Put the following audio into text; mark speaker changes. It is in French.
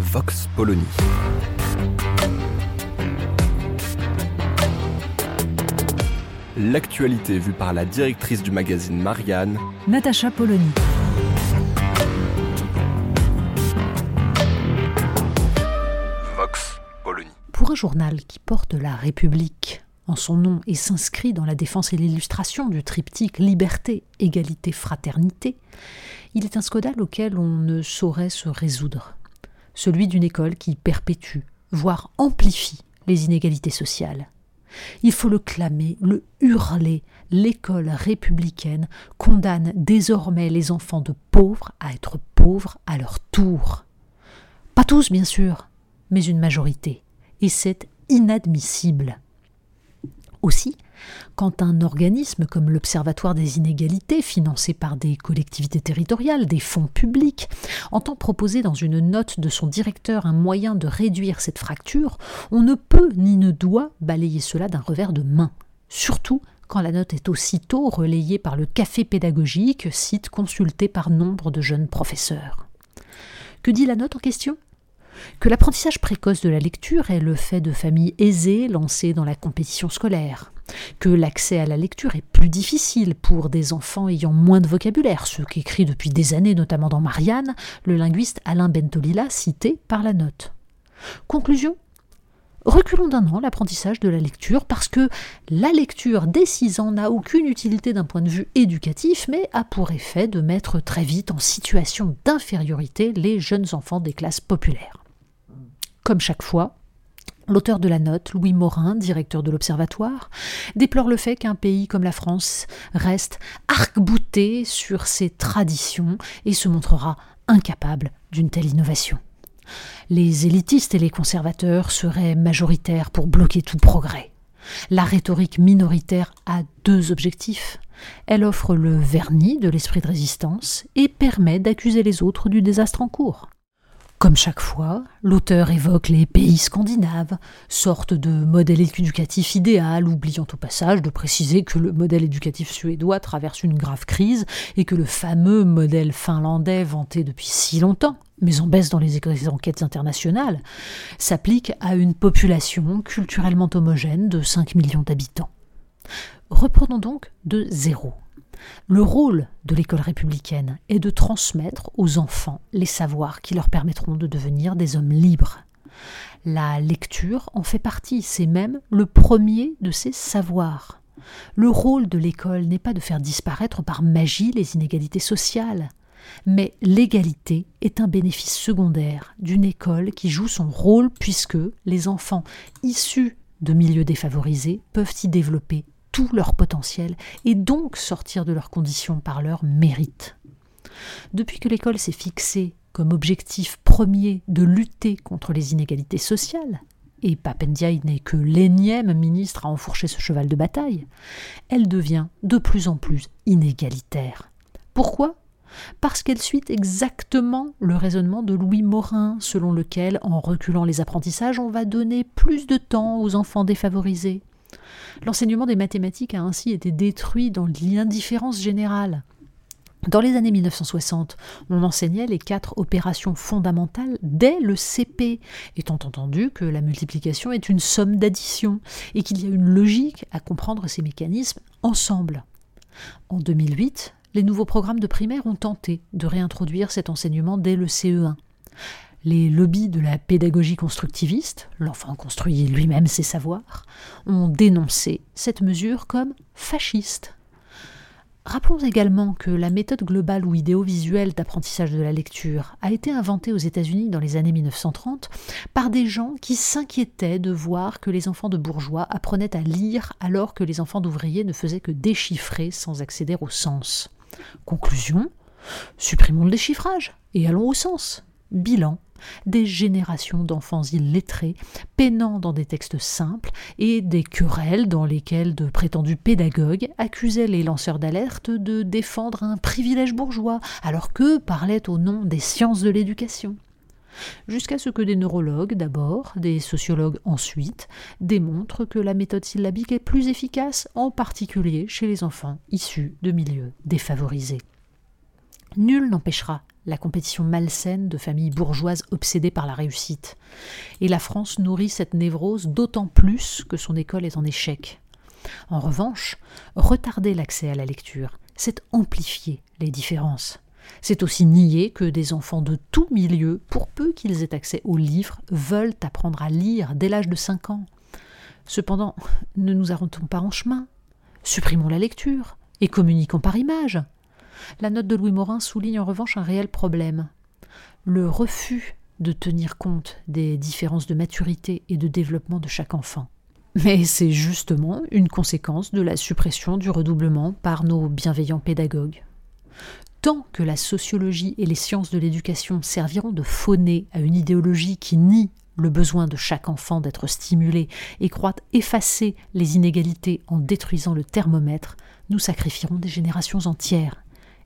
Speaker 1: Vox Polony. L'actualité vue par la directrice du magazine Marianne,
Speaker 2: Natacha Polony.
Speaker 1: Vox Polony.
Speaker 2: Pour un journal qui porte la République en son nom et s'inscrit dans la défense et l'illustration du triptyque liberté, égalité, fraternité, il est un scandale auquel on ne saurait se résoudre. Celui d'une école qui perpétue, voire amplifie les inégalités sociales. Il faut le clamer, le hurler. L'école républicaine condamne désormais les enfants de pauvres à être pauvres à leur tour. Pas tous, bien sûr, mais une majorité. Et c'est inadmissible. Aussi, quand un organisme comme l'Observatoire des inégalités, financé par des collectivités territoriales, des fonds publics, entend proposer dans une note de son directeur un moyen de réduire cette fracture, on ne peut ni ne doit balayer cela d'un revers de main. Surtout quand la note est aussitôt relayée par le café pédagogique, site consulté par nombre de jeunes professeurs. Que dit la note en question? Que l'apprentissage précoce de la lecture est le fait de familles aisées lancées dans la compétition scolaire, que l'accès à la lecture est plus difficile pour des enfants ayant moins de vocabulaire, ce qu'écrit depuis des années notamment dans Marianne le linguiste Alain Bentolila cité par la note. Conclusion Reculons d'un an l'apprentissage de la lecture parce que la lecture dès 6 ans n'a aucune utilité d'un point de vue éducatif, mais a pour effet de mettre très vite en situation d'infériorité les jeunes enfants des classes populaires. Comme chaque fois, L'auteur de la note, Louis Morin, directeur de l'Observatoire, déplore le fait qu'un pays comme la France reste arc-bouté sur ses traditions et se montrera incapable d'une telle innovation. Les élitistes et les conservateurs seraient majoritaires pour bloquer tout progrès. La rhétorique minoritaire a deux objectifs. Elle offre le vernis de l'esprit de résistance et permet d'accuser les autres du désastre en cours. Comme chaque fois, l'auteur évoque les pays scandinaves, sorte de modèle éducatif idéal, oubliant au passage de préciser que le modèle éducatif suédois traverse une grave crise et que le fameux modèle finlandais vanté depuis si longtemps, mais en baisse dans les enquêtes internationales, s'applique à une population culturellement homogène de 5 millions d'habitants. Reprenons donc de zéro. Le rôle de l'école républicaine est de transmettre aux enfants les savoirs qui leur permettront de devenir des hommes libres. La lecture en fait partie, c'est même le premier de ces savoirs. Le rôle de l'école n'est pas de faire disparaître par magie les inégalités sociales, mais l'égalité est un bénéfice secondaire d'une école qui joue son rôle puisque les enfants issus de milieux défavorisés peuvent y développer tout leur potentiel et donc sortir de leurs conditions par leur mérite. Depuis que l'école s'est fixée comme objectif premier de lutter contre les inégalités sociales, et Papendiaï n'est que l'énième ministre à enfourcher ce cheval de bataille, elle devient de plus en plus inégalitaire. Pourquoi? Parce qu'elle suit exactement le raisonnement de Louis Morin, selon lequel, en reculant les apprentissages, on va donner plus de temps aux enfants défavorisés. L'enseignement des mathématiques a ainsi été détruit dans l'indifférence générale. Dans les années 1960, on enseignait les quatre opérations fondamentales dès le CP, étant entendu que la multiplication est une somme d'addition et qu'il y a une logique à comprendre ces mécanismes ensemble. En 2008, les nouveaux programmes de primaire ont tenté de réintroduire cet enseignement dès le CE1 les lobbies de la pédagogie constructiviste, l'enfant construit lui-même ses savoirs, ont dénoncé cette mesure comme fasciste. Rappelons également que la méthode globale ou idéovisuelle d'apprentissage de la lecture a été inventée aux États-Unis dans les années 1930 par des gens qui s'inquiétaient de voir que les enfants de bourgeois apprenaient à lire alors que les enfants d'ouvriers ne faisaient que déchiffrer sans accéder au sens. Conclusion Supprimons le déchiffrage et allons au sens. Bilan des générations d'enfants illettrés, peinant dans des textes simples, et des querelles dans lesquelles de prétendus pédagogues accusaient les lanceurs d'alerte de défendre un privilège bourgeois, alors qu'eux parlaient au nom des sciences de l'éducation jusqu'à ce que des neurologues d'abord, des sociologues ensuite, démontrent que la méthode syllabique est plus efficace, en particulier chez les enfants issus de milieux défavorisés. Nul n'empêchera la compétition malsaine de familles bourgeoises obsédées par la réussite. Et la France nourrit cette névrose d'autant plus que son école est en échec. En revanche, retarder l'accès à la lecture, c'est amplifier les différences. C'est aussi nier que des enfants de tout milieu, pour peu qu'ils aient accès aux livres, veulent apprendre à lire dès l'âge de 5 ans. Cependant, ne nous arrêtons pas en chemin. Supprimons la lecture et communiquons par image. La note de Louis Morin souligne en revanche un réel problème. Le refus de tenir compte des différences de maturité et de développement de chaque enfant. Mais c'est justement une conséquence de la suppression du redoublement par nos bienveillants pédagogues. Tant que la sociologie et les sciences de l'éducation serviront de fauner à une idéologie qui nie le besoin de chaque enfant d'être stimulé et croit effacer les inégalités en détruisant le thermomètre, nous sacrifierons des générations entières